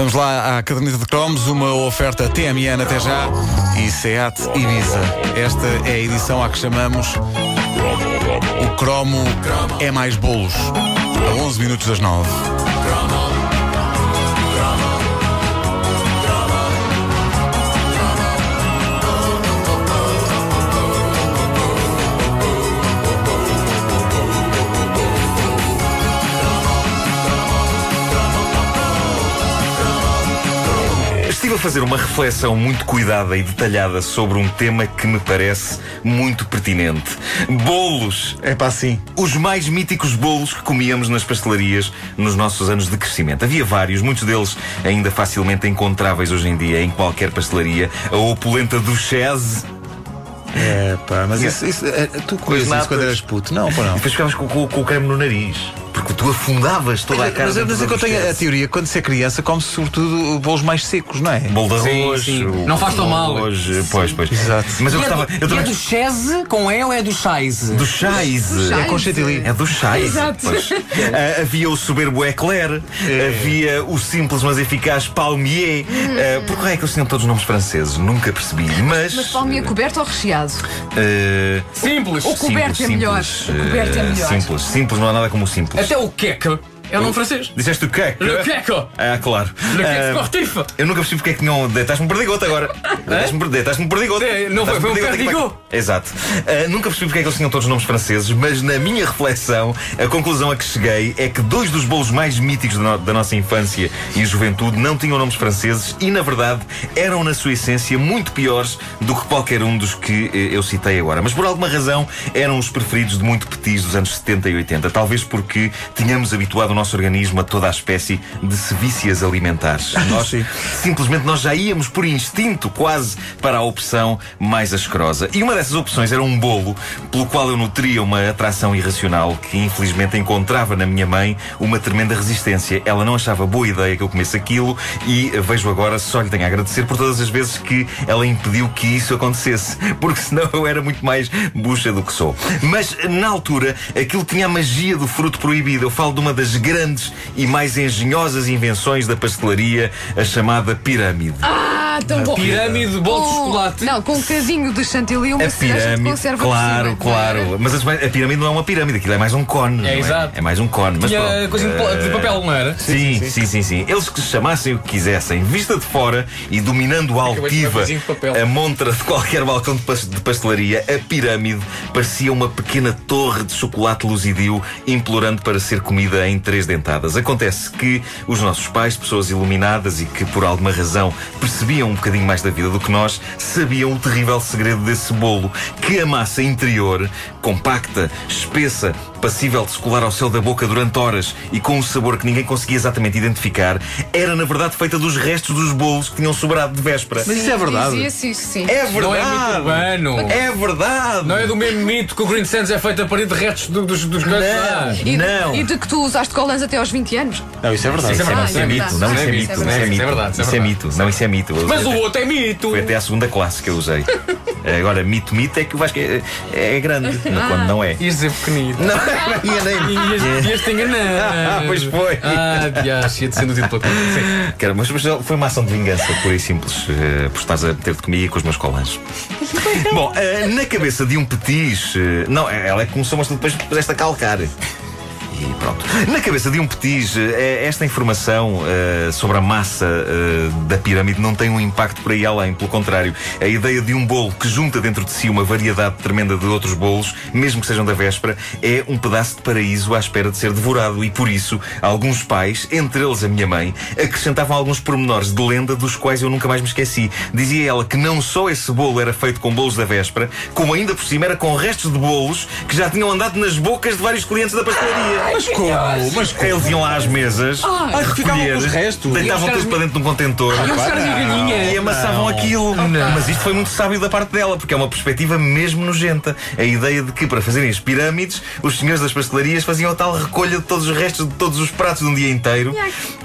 Vamos lá à caderneta de cromos, uma oferta TMN até já e SEAT Ibiza. Esta é a edição a que chamamos o cromo é mais bolos. A 11 minutos das 9. Estive a fazer uma reflexão muito cuidada e detalhada sobre um tema que me parece muito pertinente. Bolos. É para assim. Os mais míticos bolos que comíamos nas pastelarias nos nossos anos de crescimento. Havia vários, muitos deles ainda facilmente encontráveis hoje em dia em qualquer pastelaria. A opulenta Duchesse. É pá, mas isso, isso, é, tu comias isso quando eras puto? Não, pô, não. E depois ficavas com, com- com o creme no nariz. Porque tu afundavas toda a cara Mas, mas é que eu tenho a teoria, quando se é criança, come-se sobretudo bolos mais secos, não é? Bolo de Sim, arroz. sim. o- Não faz tão mal. arroz, Pois, pois. Exato. Mas eu E é gostava. do- Eu e é também do chese com E ou é do chais? Do chais. É com chantilly. É do chais. Exato. Pois. Ah, havia o soberbo eclair, havia o simples mas eficaz palmier. Ah, por que é que eles tinham todos nomes franceses? Nunca percebi. Mas. Mas palminha coberto ou recheado? ah, Simples. O coberto simples, é melhor. simples, O coberto é melhor. Simples, simples, não há nada como o simples. Até o queque é o nome francês. Disseste o quê? Le queque. Ah, claro. Le Ah, sportif. Eu nunca percebi porque é que não. Deitaste-me um perdigoto agora. Deitaste-me um perdigoto. É, não foi- foi um perdigoto Exato. Ah, nunca percebi porque é que eles tinham todos nomes franceses, mas na minha reflexão, a conclusão a que cheguei é que dois dos bolos mais míticos da, no- da nossa infância e juventude não tinham nomes franceses e, na verdade, eram, na sua essência, muito piores do que qualquer um dos que eh, eu citei agora. Mas por alguma razão eram os preferidos de muito petis dos anos 70 e 80. Talvez porque tínhamos habituado o nosso organismo a toda a espécie de sevícias alimentares. Nós, Sim. simplesmente, nós já íamos por instinto quase para a opção mais asquerosa. E uma dessas opções era um bolo pelo qual eu nutria uma atração irracional que, infelizmente, encontrava na minha mãe uma tremenda resistência. Ela não achava boa ideia que eu comesse aquilo e vejo agora, só lhe tenho a agradecer por todas as vezes que ela impediu que isso acontecesse. Porque senão eu era muito mais bucha do que sou. Mas, na altura, aquilo tinha a magia do fruto proibido. Eu falo de uma das grandes e mais engenhosas invenções da pastelaria, a chamada pirâmide. Ah, tão bom. Pirâmide de bolo de Com- chocolate. Não, com um bocadinho de chantilly uma A cereja de pirâmide, conserva por claro, cima. claro. Mas a, a pirâmide não é uma pirâmide, aquilo é mais um cone. não É, exato. É mais um cone. Mas Tinha pronto, coisinha de pla- de eh, papel, não era? Sim, sim, sim, sim, Eles que se chamassem o que quisessem, vista de fora e dominando a Acabei de altiva comer coisinho de papel. a montra de qualquer balcão de pas- de pastelaria, a pirâmide parecia uma pequena torre de chocolate luzidio implorando para ser comida em três dentadas. Acontece que os nossos pais, pessoas iluminadas e que por alguma razão percebiam um bocadinho mais da vida do que nós, sabiam o terrível segredo desse bolo, que a massa interior, compacta, espessa, passível de se colar ao céu da boca durante horas e com um sabor que ninguém conseguia exatamente identificar, era na verdade feita dos restos dos bolos que tinham sobrado de véspera. Mas isso é verdade. Isso, sim. É Não é verdade! urbano. É verdade! Não é do mesmo mito que o Green Sands é feito a partir de restos do- dos, dos. Ah, E de, Não. e de que tu usaste colãs até aos 20 anos? Não, isso é verdade. Isso é verdade. Isso é mito, não, isso é mito, isso é mito. verdade, isso é verdade. mito, não, isso é mito. Mas o outro é mito. Foi até à segunda classe que eu usei. Agora, mito, mito é que o Vasco é, é grande, quando não é. Ias dizer pequenito. Não, enganei-me. Ias, ias te enganar. Ah, pois foi. Ah, diacho, ia de ser no título. Sim. Cara, mas, mas foi uma ação de vingança, pura e simples, eh, por estares a ter-te comigo e com os meus colãs. Bom, eh, na cabeça de um petis. eh, não, ela é que começou, mas tu depois puseste a calcar. E pronto. Na cabeça de um petis, eh, esta informação eh, sobre a massa eh, da pirâmide não tem um impacto por aí além. Pelo contrário, a ideia de um bolo que junta dentro de si uma variedade tremenda de outros bolos, mesmo que sejam da véspera, é um pedaço de paraíso à espera de ser devorado. E por isso, alguns pais, entre eles a minha mãe, acrescentavam alguns pormenores de lenda dos quais eu nunca mais me esqueci. Dizia ela que não só esse bolo era feito com bolos da véspera, como ainda por cima era com restos de bolos que já tinham andado nas bocas de vários clientes da pastelaria. Mas como? Mas como? Eles iam lá às mesas, Ah, ficavam recolher, com os restos. deitavam Iam tudo para dentro de um contentor. Iam buscar a galinha. E amassavam aquilo. Mas isto foi muito sábio da parte dela, porque é uma perspectiva mesmo nojenta. A ideia de que, para fazerem as pirâmides, os senhores das pastelarias faziam a tal recolha de todos os restos de todos os pratos de um dia inteiro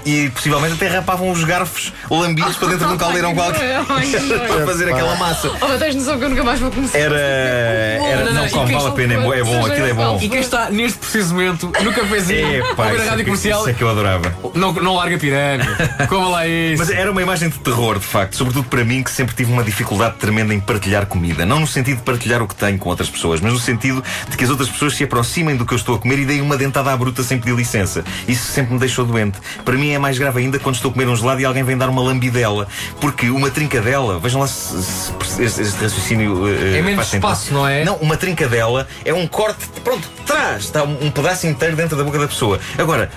e possivelmente até rapavam os garfos lambidos para dentro de um caldeirão qualquer para fazer aquela massa. Oh, mas tens noção que eu nunca mais vou começar. Era. era Não, não, vale a pena, é bom, é bom, aquilo é bom. E quem está neste preciso momento, no cafezinho. É, pá, Ouvir a isso, é rádio que, comercial. isso é que eu adorava. Não, não larga pirâmide. Coma lá isso. Mas era uma imagem de terror, de facto, sobretudo para mim que sempre tive uma dificuldade tremenda em partilhar comida. Não no sentido de partilhar o que tenho com outras pessoas, mas no sentido de que as outras pessoas se aproximem do que eu estou a comer e deem uma dentada à bruta sem pedir licença. Isso sempre me deixou doente. Para mim é mais grave ainda quando estou a comer um gelado e alguém vem dar uma lambidela. Porque uma trincadela, vejam lá se, se- este, este raciocínio. eh, É menos espaço, não é? Não, uma trincadela é um corte, pronto, traz, está um, um pedaço inteiro dentro da boca da pessoa. Agora.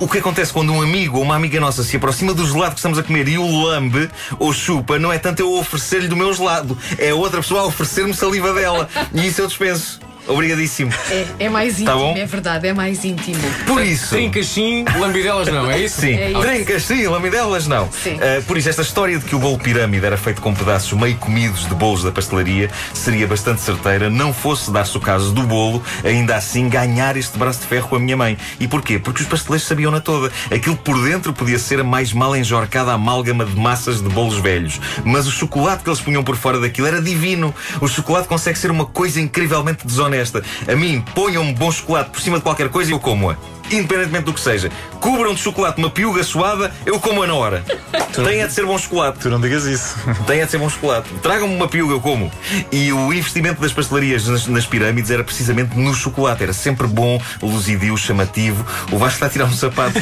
O que acontece quando um amigo ou uma amiga nossa se aproxima do gelado que estamos a comer e o lambe ou chupa, não é tanto eu oferecer-lhe do meu gelado, é outra pessoa a oferecer-me saliva dela. E isso eu dispenso. Obrigadíssimo. É, é mais Tá íntimo, bom? é verdade, é mais íntimo. Por isso. Trincas sim, lambidelas não, é isso? Sim, É isso. trincas sim, lamidelas não. Sim. Ah, por isso, esta história de que o bolo pirâmide era feito com pedaços meio comidos de bolos da pastelaria seria bastante certeira, não fosse dar-se o caso do bolo, ainda assim, ganhar este braço de ferro com a minha mãe. E porquê? Porque os pasteleiros sabiam na toda. Aquilo por dentro podia ser a mais mal enjorcada amálgama de massas de bolos velhos. Mas o chocolate que eles punham por fora daquilo era divino. O chocolate consegue ser uma coisa incrivelmente desonesta. A mim, ponham-me bom chocolate por cima de qualquer coisa e eu como-a. Independentemente do que seja. Cubram de chocolate uma piuga suada, eu como-a na hora. Tem é de ser bom chocolate. Tu não digas isso. Tem é de ser bom chocolate. Tragam-me uma piuga, eu como. E o investimento das pastelarias nas, nas pirâmides era precisamente no chocolate. Era sempre bom, luzidio, chamativo. O Vasco está a tirar um sapato.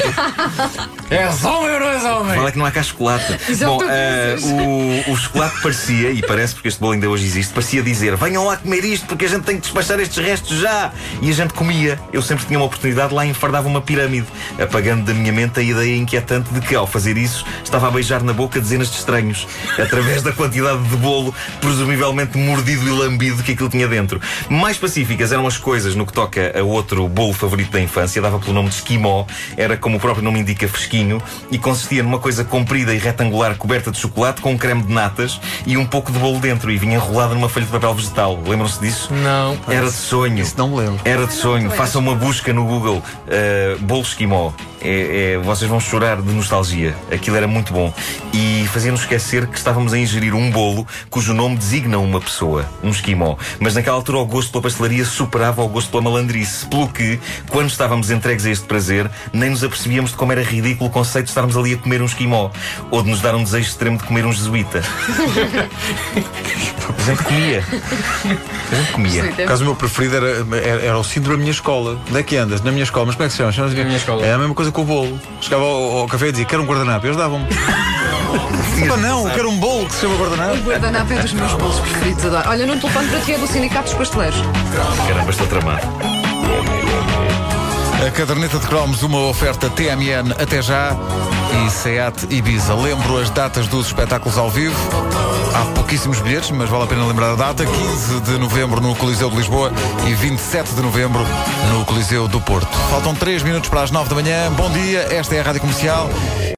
És homem ou não és homem? Fala que não há cá chocolate. Bom, dizes. o, o chocolate parecia, e parece porque este bolo ainda hoje existe, parecia dizer: venham lá comer isto porque a gente tem que despachar estes restos já. E a gente comia. Eu sempre tinha uma oportunidade, lá enfardava uma pirâmide, apagando da minha mente a ideia inquietante de que, ao fazer isso, estava a beijar na boca dezenas de estranhos, através da quantidade de bolo, presumivelmente mordido e lambido que aquilo tinha dentro. Mais pacíficas eram as coisas no que toca a outro bolo favorito da infância, dava pelo nome de esquimó, era como o próprio nome indica, fresquinho, e consistia numa coisa comprida e retangular coberta de chocolate com um creme de natas e um pouco de bolo dentro, e vinha enrolada numa folha de papel vegetal. Lembram-se disso? Não. Era de sonho. Isso não me lembro. Era de sonho. Façam uma busca no Google. Uh, bolo esquimó. É, é- vocês vão chorar de nostalgia. Aquilo era muito bom. E fazia-nos esquecer que estávamos a ingerir um bolo cujo nome designa uma pessoa, um esquimó. Mas naquela altura o gosto pela pastelaria superava o gosto pela malandrice. Pelo que, quando estávamos entregues a este prazer, nem nos apercebíamos de como era ridículo o conceito de estarmos ali a comer um esquimó. Ou de nos dar um desejo extremo de comer um jesuíta. a gente comia. A gente comia. Por acaso o meu preferido era, era, era o síndrome da minha escola. Onde é que andas? Na minha escola. Mas como é que se chama? Chama-se- Na minha escola. É a mesma coisa com o bolo. Chegava ao, ao café e dizia: Quero um guardanapo. E eles davam-me. Epá, não, quero um bolo que se chama guardanapo. O guardanapo é dos meus bolos preferidos, adoro. Olha, no telefone para ti é do Sindicato dos Pasteleiros. Caramba, estou tramado. A caderneta de cromos, uma oferta TMN até já e SEAT Ibiza. Lembro as datas dos espetáculos ao vivo. Há pouquíssimos bilhetes, mas vale a pena lembrar a data. 15 de novembro no Coliseu de Lisboa e 27 de novembro no Coliseu do Porto. Faltam 3 minutos para as 9 da manhã. Bom dia, esta é a Rádio Comercial.